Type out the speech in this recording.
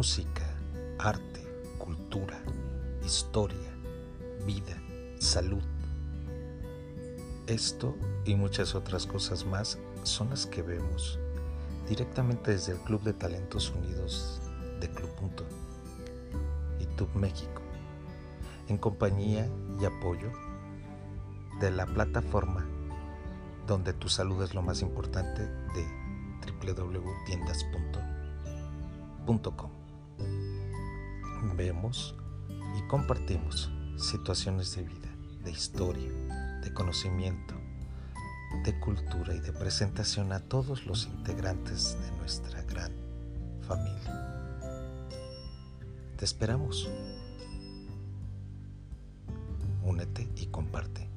música, arte, cultura, historia, vida, salud. Esto y muchas otras cosas más son las que vemos directamente desde el Club de Talentos Unidos de Club Punto y Tub México, en compañía y apoyo de la plataforma donde tu salud es lo más importante de www.tiendas.com. Vemos y compartimos situaciones de vida, de historia, de conocimiento, de cultura y de presentación a todos los integrantes de nuestra gran familia. Te esperamos. Únete y comparte.